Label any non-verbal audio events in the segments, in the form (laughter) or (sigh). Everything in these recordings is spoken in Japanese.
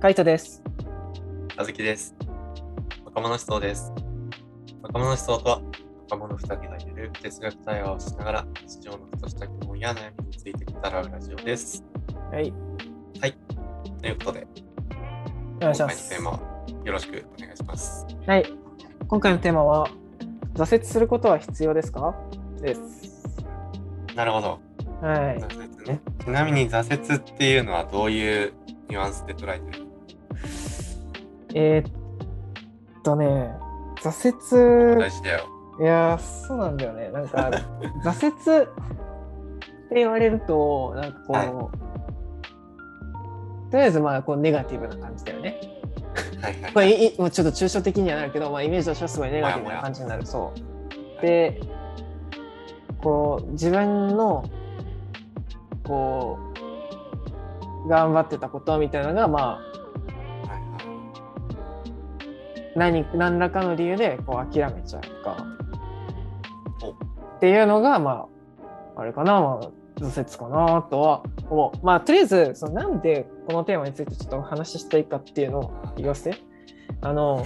カイトです。あずきです。若者思想です。若者思想とは、若者二人がゆるく哲学対話をしながら、日常のふとした疑問や悩みについて語らうラジオです。はい、ということで、お願いし今回のます。テーマ、よろしくお願いします。はい、今回のテーマは、挫折することは必要ですか？です。なるほど。はい。挫折ね。ちなみに挫折っていうのはどういうニュアンスで捉えてるえー、っとね、挫折、大事だよ。いやー、そうなんだよね。なんか、(laughs) 挫折って言われると、なんかこう、はとりあえずまあこうネガティブな感じだよね。はいはい。これいいもうちょっと抽象的にはなるけど、まあ、イメージとしてはすごいネガティブな感じになる。そう。で、こう、自分の、こう、頑張ってたことみたいなのが、まあ、何何らかの理由でこう諦めちゃうとか。お。っていうのがまああれかな、まあ、挫折かなとは思う。まあとりあえずそのなんでこのテーマについてちょっとお話ししたいかっていうのを言わせ。てあのはい。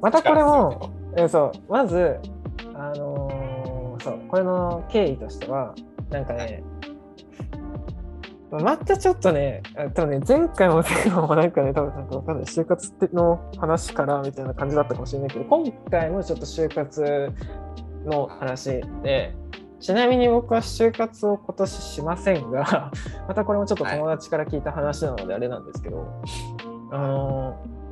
またこれもそう。まずあのーそう。これの経緯としてはなんかねまたちょっとね、あ多分ね、前回も前回もなんかね、多分なんかわかんない、就活の話からみたいな感じだったかもしれないけど、今回もちょっと就活の話で、ちなみに僕は就活を今年しませんが、(laughs) またこれもちょっと友達から聞いた話なのであれなんですけど、あのー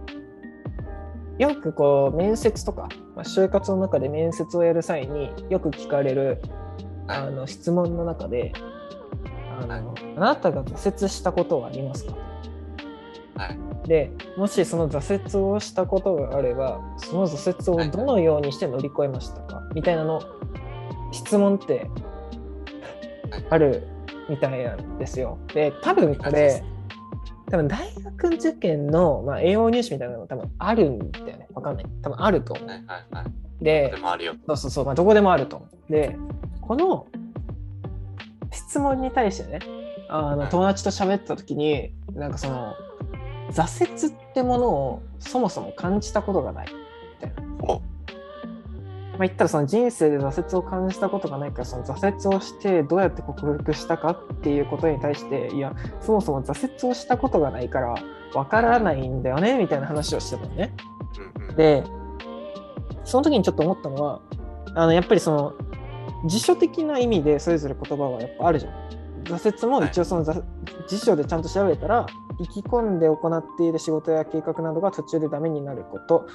よくこう面接とか、まあ、就活の中で面接をやる際によく聞かれるはいあの質問の中であなたが挫折したことはありますか？はい。でもしその挫折をしたことがあればその挫折をどのようにして乗り越えましたか？みたいなの質問ってはいあるみたいなんですよ。で多分これ多分大学受験の、まあ、栄養入試みたいなのが多分あるんだよね。わかんない。多分あると思う。はいはいはい。でで、もあるよ。そうそうそう、まあ、どこでもあると思う。で、この質問に対してね、あのはい友達と喋った時に、なんかその、挫折ってものをそもそも感じたことがないみたいな。おまあ、言ったらその人生で挫折を感じたことがないからその挫折をしてどうやって克服したかっていうことに対していやそもそも挫折をしたことがないからわからないんだよねみたいな話をしてたのね。でその時にちょっと思ったのはあのやっぱりその辞書的な意味でそれぞれ言葉はやっぱあるじゃん。挫折も一応その、挫辞書でちゃんと調べたら意気込んで行っている仕事や計画などが途中でダメになること。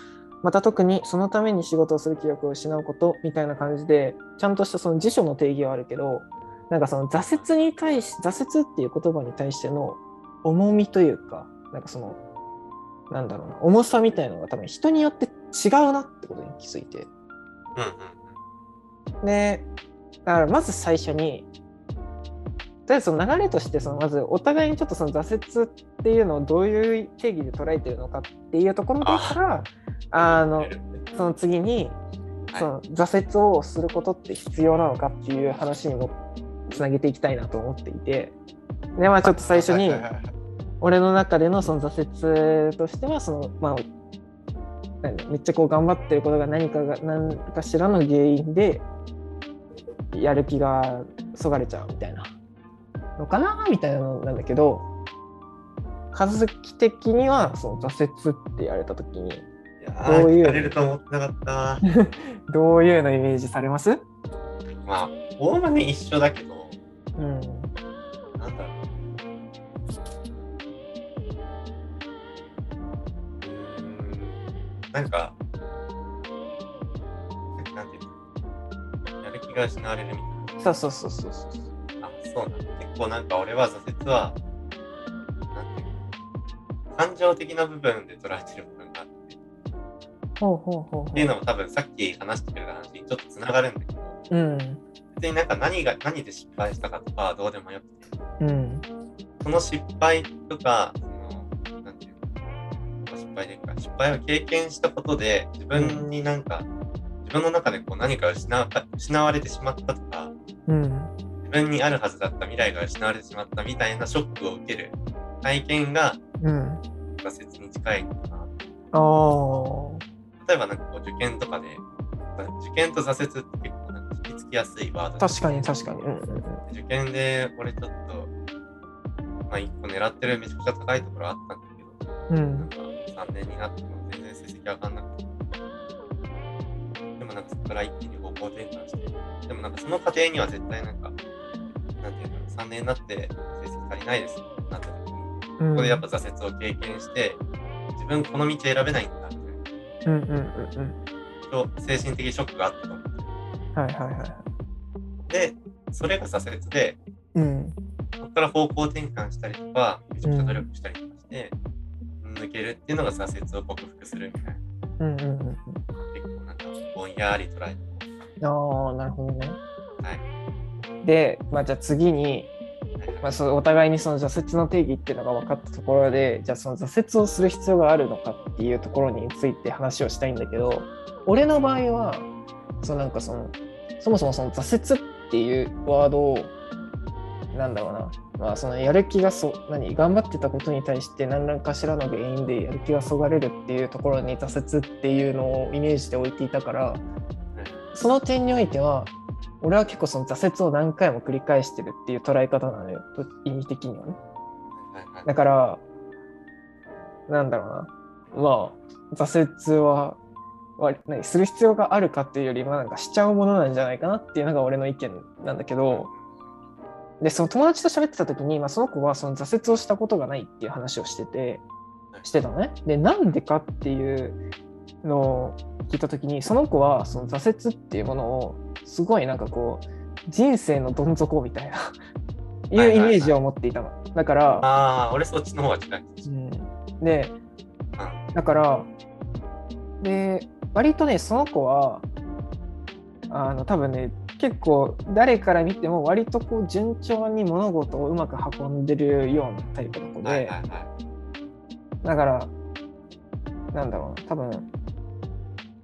また特にそのために仕事をする気力を失うことみたいな感じでちゃんとしたその辞書の定義はあるけどなんかその挫折に対し挫折っていう言葉に対しての重みというかなんかそのなんだろうな重さみたいなのが多分人によって違うなってことに気づいて。うんうんでだからまず最初にとりあえずその流れとしてそのまずお互いにちょっとその挫折っていうのをどういう定義で捉えてるのかっていうところからあの (laughs) その次にはい。その挫折をすることって必要なのかっていう話にもつなげていきたいなと思っていて。でまあちょっと最初に俺の中でのその挫折としてはそのまあ何めっちゃこう頑張ってることが何かが何かしらの原因でやる気がそがれちゃうみたいな。のかなみたいなのなんだけど和樹的にはその挫折って言われた時にどういう。(laughs) どういうのイメージされます？まあ、おおむね一緒だけど、うんなんか、なんていうのやる気が失われるみたいそうそうそうそうそうな。あ、そうなんだ。結構なんか俺は挫折は、なんていうの感情的な部分で捉えてる部分があって、ほうほうほうほっていうのも多分さっき話してくれた話にちょっとつながるんだけど、ううん。別になんか何が、何で失敗したかとかはどうでもよくて、うん。その失敗とか、敗でか、失敗を経験したことで、自分になんか、自分の中でこう何か失わ失われてしまったとか、うん自分にあるはずだった未来が失われてしまったみたいなショックを受ける体験がうん。挫折に近いのかな。例えばなんかこう受験とかで、受験と挫折って結構なんか引きつきやすいワード確かに確かに。うんうん受験で俺ちょっと、まあ一個狙ってるめちゃくちゃ高いところあったんだけど、うん。うなんん。か3年になっても全然成績上がんなくて。でもなんかそこから一気に方向転換して、でもなんかその過程には絶対なんか、なんていうんだろう、3年になって成績足りないですってなった時に、うんここでやっぱ挫折を経験して、自分この道選べないんだみたいな。うんうんうんうん。と精神的ショックがあったと思って。はいはいはい。で、それが挫折で、うん。ここから方向転換したりとか、めちゃくちゃ努力したりとかして、抜けるっていうのが挫折を克服するみたいな。うんうんうん結構なんかぼんやり捉えて。うん。ああ、なるほどね。はい。で、まあ、じゃあ次に、はいまあ、そうお互いにその挫折の定義っていうのが分かったところでじゃあその挫折をする必要があるのかっていうところについて話をしたいんだけど俺の場合はそのなんかそのそもそもその挫折っていうワードをなんだろうな。まあそのやる気がそ何？頑張ってたことに対して何らかしらの原因でやる気がそがれるっていうところに挫折っていうのをイメージで置いていたからその点においては俺は結構その挫折を何回も繰り返してるっていう捉え方なのよと意味的にはね。だからなんだろうな。まあ挫折はわ何？する必要があるかっていうよりはなんかしちゃうものなんじゃないかなっていうのが俺の意見なんだけどでその友達と喋ってた時に、まあ、その子はその挫折をしたことがないっていう話をしててしてたのね。でなんでかっていうのを聞いた時にその子はその挫折っていうものをすごいなんかこう人生のどん底みたいないうイメージを持っていたの。だから、ああ、俺そっちの方が近い。うん、でうん。だからで割とねその子はあの多分ね結構誰から見ても割とこう順調に物事をうまく運んでるようなタイプの子で、はいはいはい。だからなんだろうな多分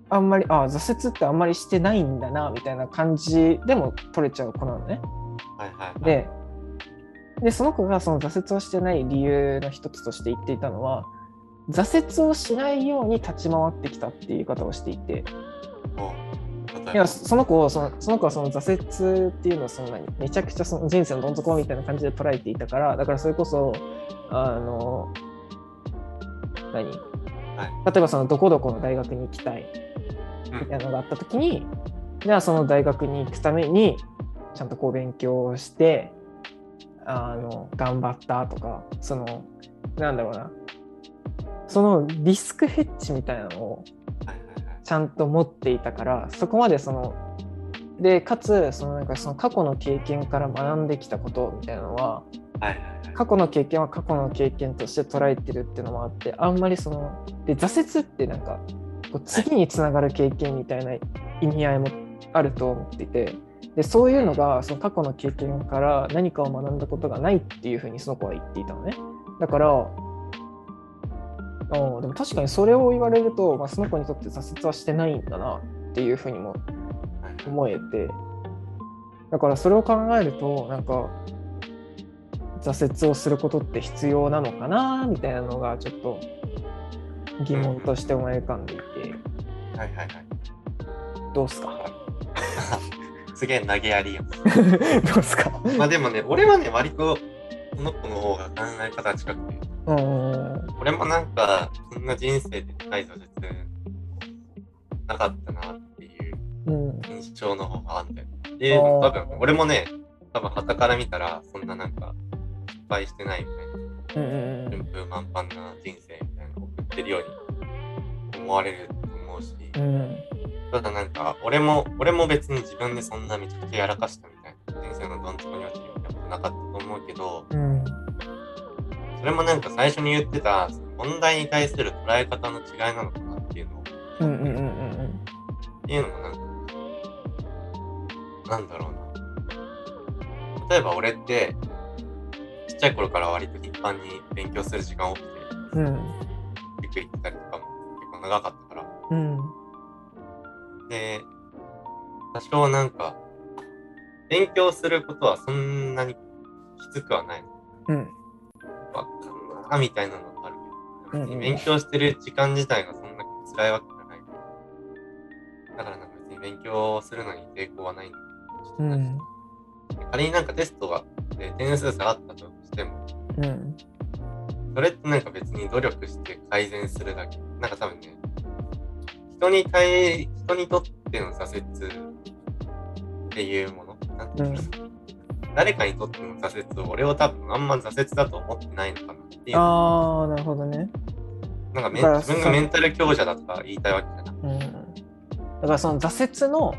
あんまりあ挫折ってあんまりしてないんだなみたいな感じでも取れちゃう子なのね。はいはいはい。ででその子がその挫折をしてない理由の一つとして言っていたのは挫折をしないように立ち回ってきたっていう言い方をしていていやその子をそのその子はその挫折っていうのをそんなにめちゃくちゃその人生のどん底みたいな感じで捉えていたからだからそれこそあの何、はい。例えばそのどこどこの大学に行きたいうん。みたいなのがあった時に、じゃあその大学に行くためにちゃんとこう勉強をしてあの頑張ったとかそのなんだろうな。そのリスクヘッジみたいなのを。ちゃんと持っていたからそこまでそのでかつそのなんかその過去の経験から学んできたことみたいなのは。過去の経験は過去の経験として捉えてるっていうのもあってあんまりそので挫折ってなんかこう次につながる経験みたいな意味合いもあると思っていてでそういうのがその過去の経験から何かを学んだことがないっていうふうにその子は言っていたのねだからあーでも確かにそれを言われると、まあ、その子にとって挫折はしてないんだなっていうふうにも思えてだからそれを考えるとなんか挫折をすることって必要なのかなみたいなのがちょっと疑問として思い浮かんでいてはいはいはい。どうすか？(laughs) すげえ投げやりよ。(laughs) どうすか？まあでもね、俺はね、割とこの子の方が考え方が近くて、俺もなんか、そんな人生で深い挫折なかったなっていううん。印象の方があんだよ。で、多分俺もね、多分傍から見たら、そんななんか、失敗してないみたいな。順風満帆な人生みたいなのを送ってるように思われると思うし、ただなんか、俺も、俺も別に自分でそんなめちゃくちゃやらかしたみたいな、人生のどん底に落ちるようなことなかったど、うん。それもなんか最初に言ってた、問題に対する捉え方の違いなのかなっていうのを、うんうんうんうんっていうのもなんか、なんだろうな。例えば俺って、ちっちゃい頃から割と頻繁に勉強する時間多くて、うん塾行ってたりとかも結構長かったから、うんで、多少なんか、勉強することはそんなにきつくはない。うん。わかんなみたいなのがあるうんうん勉強してる時間自体がそんなに辛いわけじゃない。から。だからなんか別に勉強するのに抵抗はない。んだけどちょっとなん。か仮になんかテストがで点数下がったとしても、うん。それってなんか別に努力して改善するだけ。なんか多分ね、人に対、人にとっての挫折っていうもの、なんていうの、誰かにとっての挫折を俺は多分あんま挫折だと思ってないのかなっていう。ああなるほどね。なんか自分がメンタル強者だとか言いたいわけじゃなくうん。だからその挫折の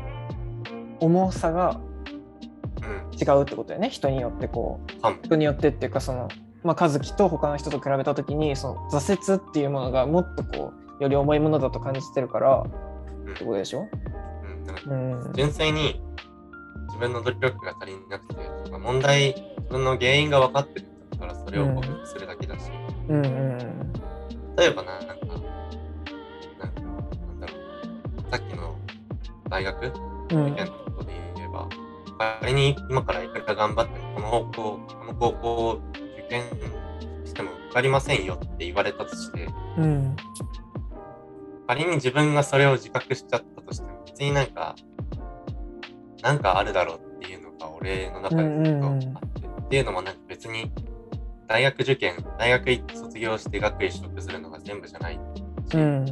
重さがうん、違うってことだよね。人によってこう。人によってっていうかそのまあ和樹と他の人と比べた時にその挫折っていうものがもっとこうより重いものだと感じてるからうん。ってことでしょ？うん。純粋に自分の努力が足りなくて、まあ問題、自分の原因が分かってるんだからそれを克服するだけだし、うんうん例えばな、なんか、なんか、なんだろう、さっきの大学？うん受験のことで言えば、仮に今からいくら頑張ってもこの方向、この高校を受験しても受かりませんよって言われたとして、うん。仮に自分がそれを自覚しちゃったとしても、別になんか、なんかあるだろうっていうのが俺の中でずっとあって、っていうのもなんか別に大学受験、大学行って卒業して学位取得するのが全部じゃないし、うん。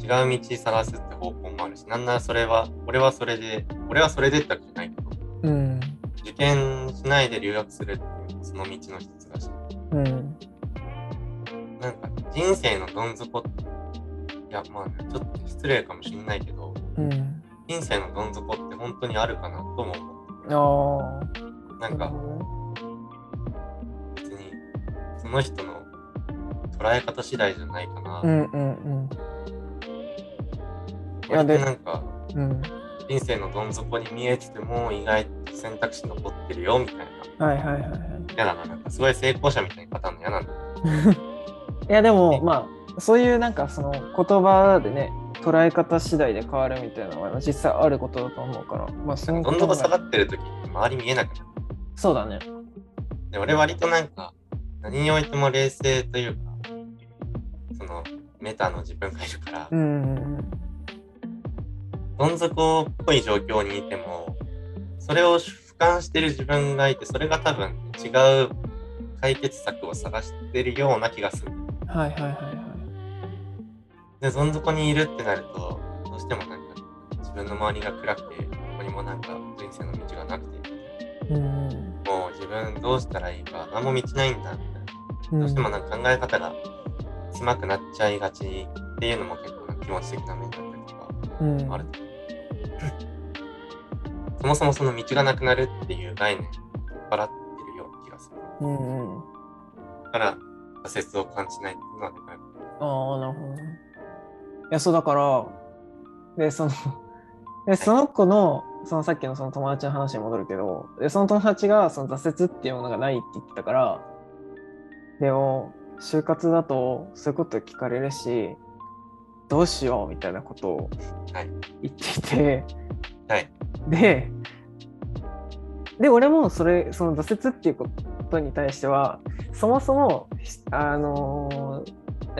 違う道探すって方向もあるし、なんならそれは、俺はそれで、俺はそれでってわけじゃないけど、うん受験しないで留学するっていうその道の一つだし、うん。なんか人生のどん底いや、まあ、ね、ちょっと失礼かもしれないけど、うん人生のどん底って本当にあるかなとも思ってなんか別にその人の捉え方次第じゃないかな。うんうんうんいや割でとなんかうん人生のどん底に見えてても意外と選択肢残ってるよみたいな。はいはいはいはい嫌だな。なんかすごい成功者みたいなパターンの嫌なんだ。(laughs) いやでもまあそういうなんかその言葉でね捉え方次第で変わるみたいなのは実際あることだと思うからまあそのどん底下がってる時って周り見えなくなる。そうだねで俺割となんか何においても冷静というか、そのメタの自分がいるから、うんうんどん底っぽい状況にいても、それを俯瞰してる自分がいて、それが多分違う解決策を探してるような気がする。はいはいはいで、どん底にいるってなると、どうしてもなんか自分の周りが暗くて、どこにもなんか人生の道がなくて、うんもう自分どうしたらいいか、何も道ないんだみたいな。うんどうしてもなんか考え方が狭くなっちゃいがちっていうのも結構な気持ち的な面だったりとかうんある。そもそもその道がなくなるっていう概念を払ってるような気がする。うんうんだから挫折を感じないっていうのはでかい。ああなるほどねいやそうだからでその (laughs) でその子のそのさっきのその友達の話に戻るけどでその友達がその挫折っていうものがないって言ってたからでも就活だとそういうこと聞かれるしどうしようみたいなことをはい。言っていて、はい。でで俺もそれその挫折っていうことに対してはそもそもあの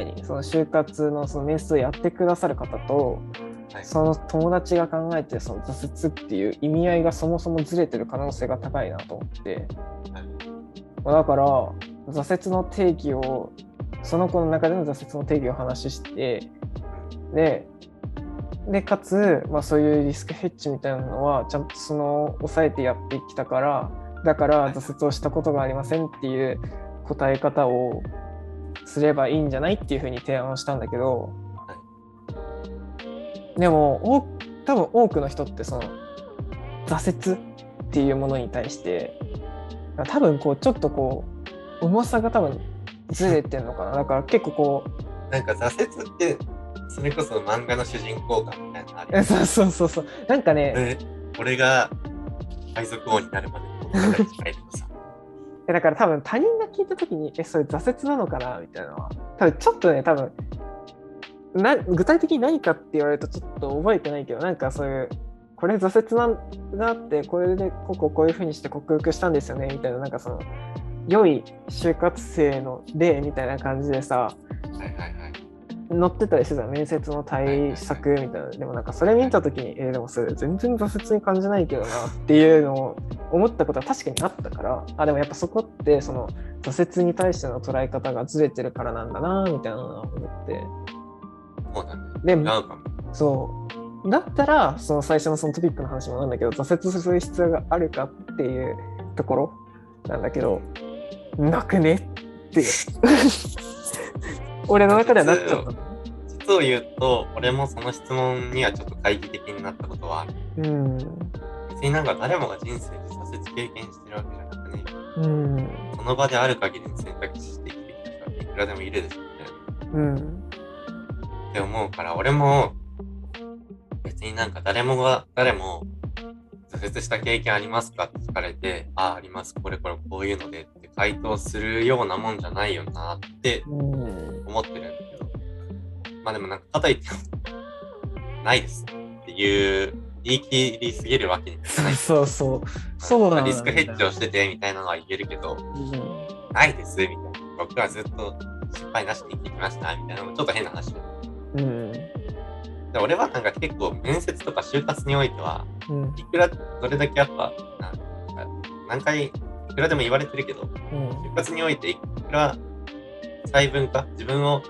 何その就活のその面接をやってくださる方とはい。その友達が考えてるその挫折っていう意味合いがそもそもずれてる可能性が高いなと思って。はい。だから挫折の定義をその子の中での挫折の定義を話してででかつ、まあ、そういうリスクヘッジみたいなのはちゃんとその抑えてやってきたからだから挫折をしたことがありませんっていう答え方をすればいいんじゃないっていうふうに提案をしたんだけど、でもお多分多くの人ってその挫折っていうものに対して多分こうちょっとこう重さが多分ずれてるのかな。だから結構こうなんか挫折ってそれこそ漫画の主人公感みたいなのあるそうそうそうそう。なんかね俺俺が海賊王になるまでの物 (laughs) だから多分他人が聞いた時にえそれ挫折なのかなみたいなのは多分ちょっとね多分な具体的に何かって言われるとちょっと覚えてないけどなんかそういうこれ挫折なんだってこれでこここういうふうにして克服したんですよねみたいななんかその良い就活生の例みたいな感じでさはいはいはい。載ってたりしてた面接の対策みたいなでもなんかそれ見た時にえーでもそれ全然挫折に感じないけどなっていうのを思ったことは確かにあったからあでもやっぱそこってその挫折に対しての捉え方がずれてるからなんだなみたいなのを思ってそうだね。で。そうだったらその最初のそのトピックの話もなんだけど挫折する必要があるかっていうところなんだけどなくねっていう (laughs) 俺の中ではなっちゃった。実を言うと、俺もその質問にはちょっと懐疑的になったことはある。うん別になんか誰もが人生で挫折経験してるわけじゃなくね、うんその場である限りの選択肢して生きてきた人はいくらでもいるでしょみたいな。うんって思うから、俺も別になんか誰もが、誰も挫折した経験ありますかって聞かれて、ああ、あります。これこれこういうのでって回答するようなもんじゃないよなってうん思ってるんだけど。まあでもなんか、かといって、ないですっていう言い切りすぎるわけにもいかない。そうそう。そうなんだリスクヘッジをしててみたいなのは言えるけど、うんないですみたいな。僕はずっと失敗なしに生きてきましたみたいなのもちょっと変な話で。うんで俺はなんか結構面接とか就活においては、うんいくらどれだけやっぱ、なんか何回いくらでも言われてるけど、うん就活においていくら細分化、自分を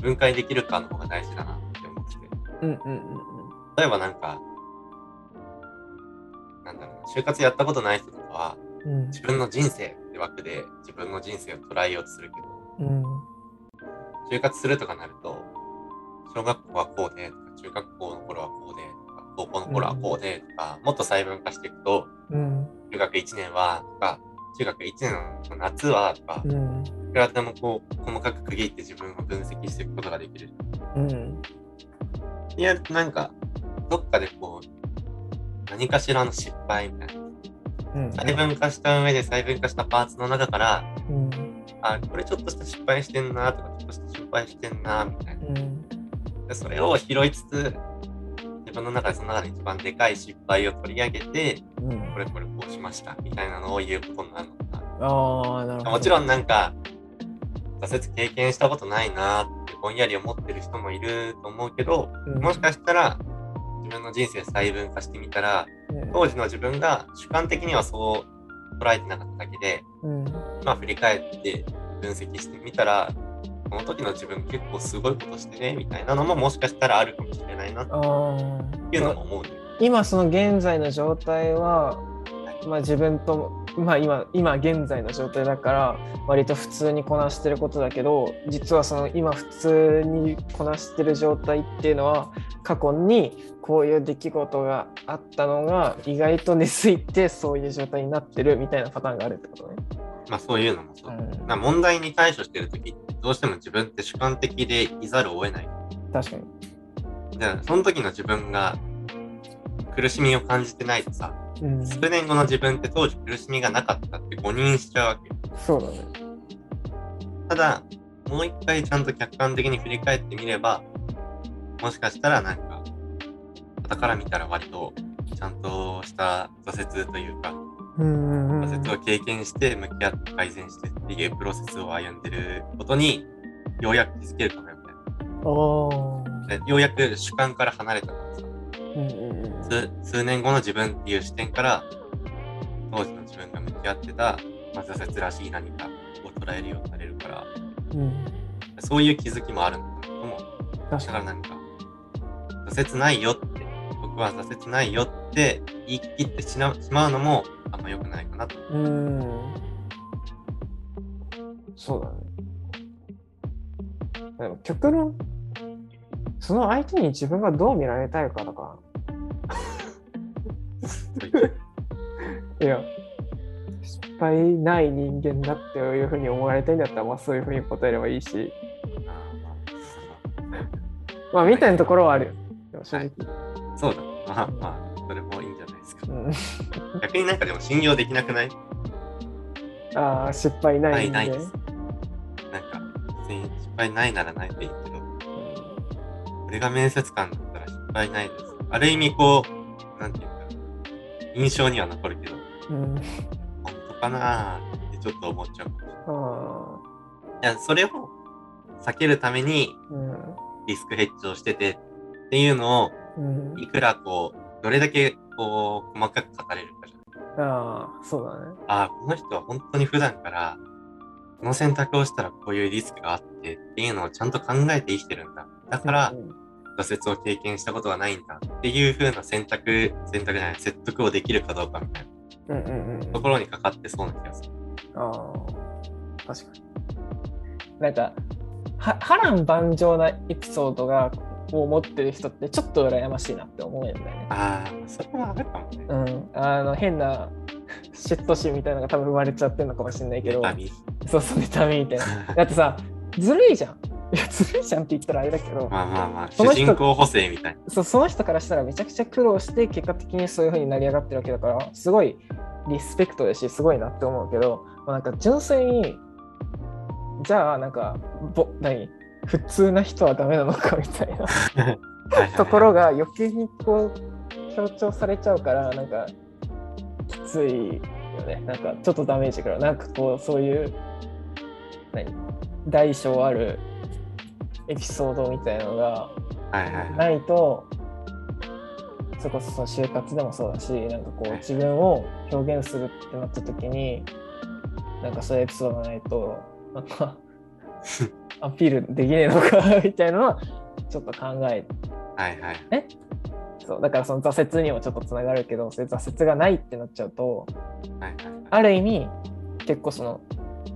分解できるかの方が大事だなって思ってて。うんうん例えばなんか、なんだろうな、就活やったことない人とかは、うん。自分の人生って枠で自分の人生を捉えようとするけど、うん。就活するとかなると、小学校はこうでとか、中学校の頃はこうでとか、高校の頃はこうでとか、もっと細分化していくと、うん。中学1年はとか、中学1年の夏はとか、うんいくらでもこう、細かく区切って自分を分析していくことができる。うんいや、なんか、どっかでこう、何かしらの失敗みたいな。うん細分化した上で細分化したパーツの中から、うんあ、これちょっとした失敗してんなとか、ちょっとした失敗してんなみたいな。うんでそれを拾いつつ、自分の中でその中で一番でかい失敗を取り上げて、うんこれこれこうしましたみたいなのを言うことになるのかああなるほな。どもちろんなんか、挫折経験したことないなってぼんやり思ってる人もいると思うけど、うん。もしかしたら自分の人生細分化してみたら、当時の自分が主観的にはそう捉えてなかっただけで、うん。まあ振り返って分析してみたら、この時の自分結構すごいことしてね、みたいなのももしかしたらあるかもしれないなってあいうのあも思うんだよ。今その現在の状態はまあ自分とまあ今今現在の状態だから割と普通にこなしてることだけど実はその今普通にこなしてる状態っていうのは過去にこういう出来事があったのが意外と根付いてそういう状態になってるみたいなパターンがあるってことね。まあそういうのもそう。うんまあ問題に対処してる時ってどうしても自分って主観的でいざるを得ない。確かに。じゃあその時の自分が苦しみを感じてないとさ、うん、数年後の自分って当時苦しみがなかったって誤認しちゃうわけよ。そうだね。ただ、もう一回ちゃんと客観的に振り返ってみれば、もしかしたらなんか、傍から見たら割とちゃんとした挫折というか、挫折を経験して向き合って改善してっていうプロセスを歩んでることに、ようやく気づけるかもよみたいなで。ようやく主観から離れたからさ、数数年後の自分っていう視点から、当時の自分が向き合ってた、まあ、挫折らしい何かを捉えるようになれるから、うんそういう気づきもあるんだけども、だ確かからなんか、挫折ないよって、僕は挫折ないよって言い切ってしまうのもあんま良くないかなと。に。うん。そうだね。でも極論、その相手に自分がどう見られたいかだかそいや、失敗ない人間だっていうふうに思われたいんだったら、まあそういうふうに答えればいいし、ままあみたいなところはあるよ。でも正直。あそうだ。まあまあ、それもいいんじゃないですか。うん、逆になんかでも信用できなくない？ああ、失敗なないい、人間。ないです。なんか、別に失敗ないならないでいいけど、俺が面接官だったら失敗ないです。ある意味こう、なんていうか、印象には残るけど、うん。うん、本当かなーってちょっと思っちゃうい。や、それを避けるためにうん。リスクヘッジをしててっていうのを、うん。いくらこう、どれだけこう、細かく語れるかじゃん。ああ、そうだね。ああ、この人は本当に普段から、この選択をしたらこういうリスクがあってっていうのをちゃんと考えて生きてるんだ。だからう、ん挫折を経験したことがないんだっていう風な選択、選択じゃない、説得をできるかどうかみたいうんうんうんなところにかかってそうな気がする。ああ、確かに。なんか、は波乱万丈なエピソードがを持ってる人ってちょっと羨ましいなって思うんだよね。ああ、それはあるかもね。うん。あの、変な嫉妬心みたいなのが多分生まれちゃってるのかもしれないけど、そうそう、妬みみたいな。(laughs) だってさ、ずるいじゃん。いや、ずるいじゃんって言ったらあれだけど、まあまあまあ、その人主人公補正みたいな。そうその人からしたらめちゃくちゃ苦労して結果的にそういう風になり上がってるわけだからすごいリスペクトだしすごいなって思うけど、まあ、なんか純粋にじゃあなんかぼ何普通な人はダメなのかみたいなところが余計にこう強調されちゃうからなんかきついよね。なんかちょっとダメージからなんかこうそういう何大小あるエピソードみたいなのがはいはいはい。ないとそれこそその就活でもそうだしなんかこうはい自分を表現するってなった時になんかそういうエピソードがないとなんか (laughs) アピールできねえのか (laughs) みたいなのはちょっと考えはいはい。そうだからその挫折にもちょっとつながるけどそういう挫折がないってなっちゃうとはいはい。ある意味結構その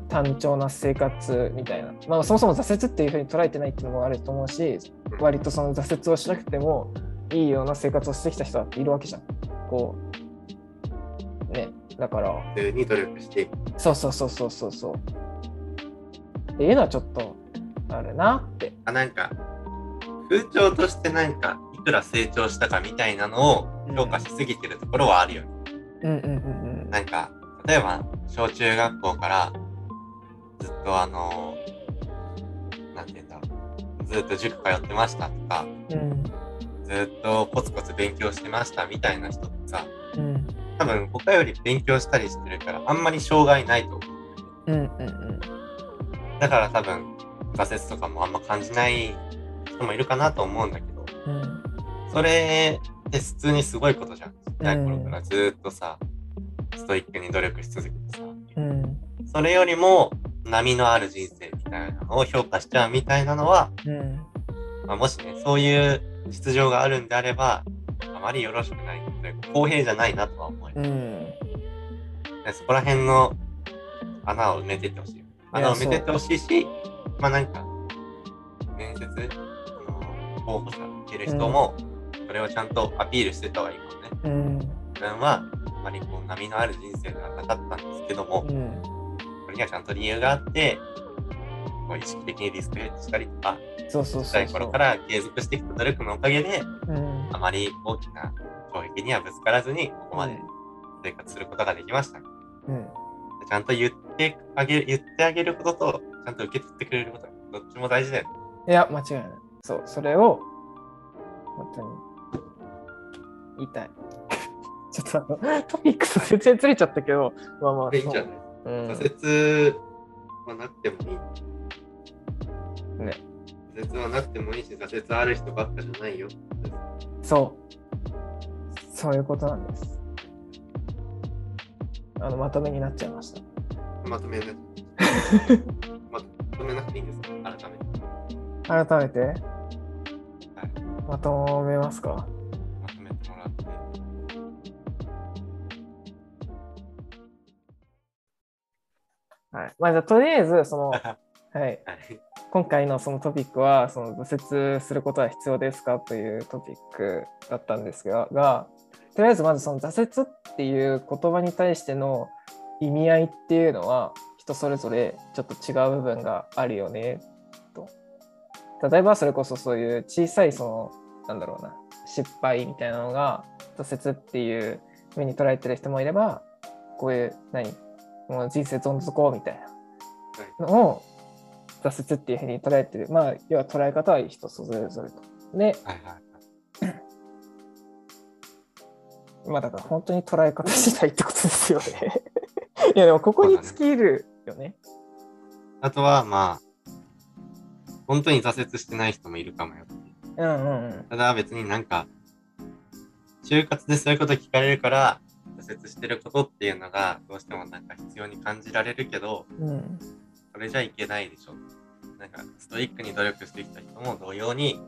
単調な生活みたいな、まあ、そもそも挫折っていうふうに捉えてないっていうのもあると思うし割とその挫折をしなくてもいいような生活をしてきた人だっているわけじゃん。こうねだから普通に努力していく。そうそうそうそうそうそう。っていうのはちょっとあるなって。あなんか、風潮としてなんか、いくら成長したかみたいなのを評価しすぎてるところはあるよね。うんうんうんなんか、例えば、小中学校から、ずっとあの、なんて言うんだろう。ずっと塾通ってましたとか、うん。うんずっとコツコツ勉強してましたみたいな人ってさ、うん。多分他より勉強したりしてるから、あんまり障害ないと思う。うんうんだから多分、挫折とかもあんま感じない人もいるかなと思うんだけど、うんそれって普通にすごいことじゃん。ちっちゃい頃からずっとさ、ストイックに努力し続けてさ、うんそれよりも波のある人生みたいなのを評価しちゃうみたいなのは、うん。まあ、もしね、そういう実情があるんであれば、あまりよろしくない公平じゃないなとは思うよ。うんでそこら辺の穴を埋めてってほしいよ。穴を埋めてってほしいし、まあなんか、面接、候補者受ける人も、それをちゃんとアピールしてた方がいいかもね。うん自分は、あまりこう波のある人生ではなかったんですけども、うんこれにはちゃんと理由があって、こう意識的にリスクヘッジしたりとか、そうそうそうい頃から継続してきた努力のおかげで、うん。あまり大きな障壁にはぶつからずに、ここまで生活することができました。うん。ちゃんと言ってあげる、言ってあげることと、ちゃんと受け取ってくれること、どっちも大事だよね。いや間違いない。そうそれを本当に言いたい。(laughs) ちょっとあのトピックス全然ずれちゃったけどまあまあいいんじゃないうん。挫折はなくてもいい。ね挫折はなくてもいいし、挫折ある人ばっかじゃないよ。そう。そういうことなんです。あの、まとめになっちゃいました。まとめなまとめなくていいんですか？改めて。改めて、まとめますか？まとめてもらって。はい。まあ、じゃあ、とりあえず、その、(laughs) はい。はい。今回のそのトピックは、その挫折することは必要ですかというトピックだったんですが、がとりあえずまずその挫折っていう言葉に対しての意味合いっていうのは人それぞれちょっと違う部分があるよねと。例えばそれこそそういう小さいそのなんだろうな失敗みたいなのが挫折っていうふうに捉えてる人もいればこういう何もう人生どん底みたいなのを挫折っていうふうに捉えてる。まあ、要は捉え方は人それぞれと。で、はいはい。まあだから本当に捉え方次第ってことですよね。(laughs) いやでもここに尽きるよね。あとは、まあ、本当に挫折してない人もいるかもよ。うんうんうん。ただ別になんか、就活でそういうこと聞かれるから、挫折してることっていうのが、どうしてもなんか必要に感じられるけど、うん。それじゃいけないでしょ。なんか、ストイックに努力してきた人も同様に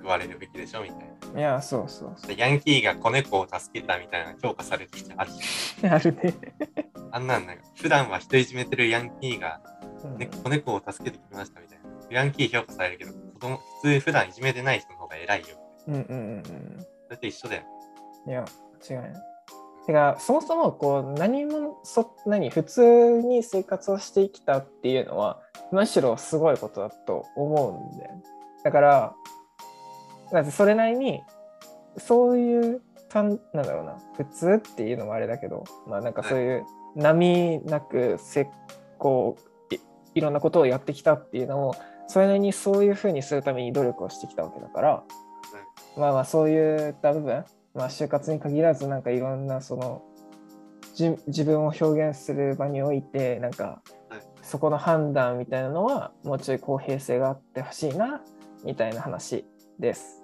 報われるべきでしょ、みたいな。いや、そうそうそでヤンキーが子猫を助けたみたいな評価される人ある。(laughs) あるね。あんなんなんか、普段は人いじめてるヤンキーが、うんね、子猫を助けてきましたみたいな。ヤンキー評価されるけど、子供、普通普段いじめてない人の方が偉いよ。うんうんうんそれと一緒だよ。うん。いや、違いない。てか、そもそもこう何もそ何普通に生活をしてきたっていうのはむしろすごいことだと思うんだよね。だから、だってそれなりにそういうたんなんだろうな普通っていうのもあれだけど、まあなんかそういう波なくせこういいろんなことをやってきたっていうのもそれなりにそういうふうにするために努力をしてきたわけだから、まあまあそういった部分、まあ、就活に限らずなんかいろんなそのじ自分を表現する場においてなんかはいそこの判断みたいなのはもうちょい公平性があってほしいなみたいな話です。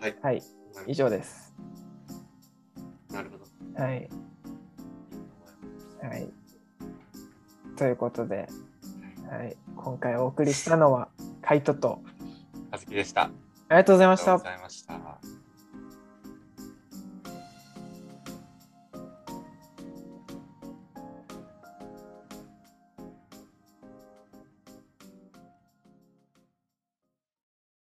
はい。はい、以上です。なるほど。はい、はい。ということで、はい、今回お送りしたのはカイトとはずきでした。あありがとうございましたりがとうご。ざいました。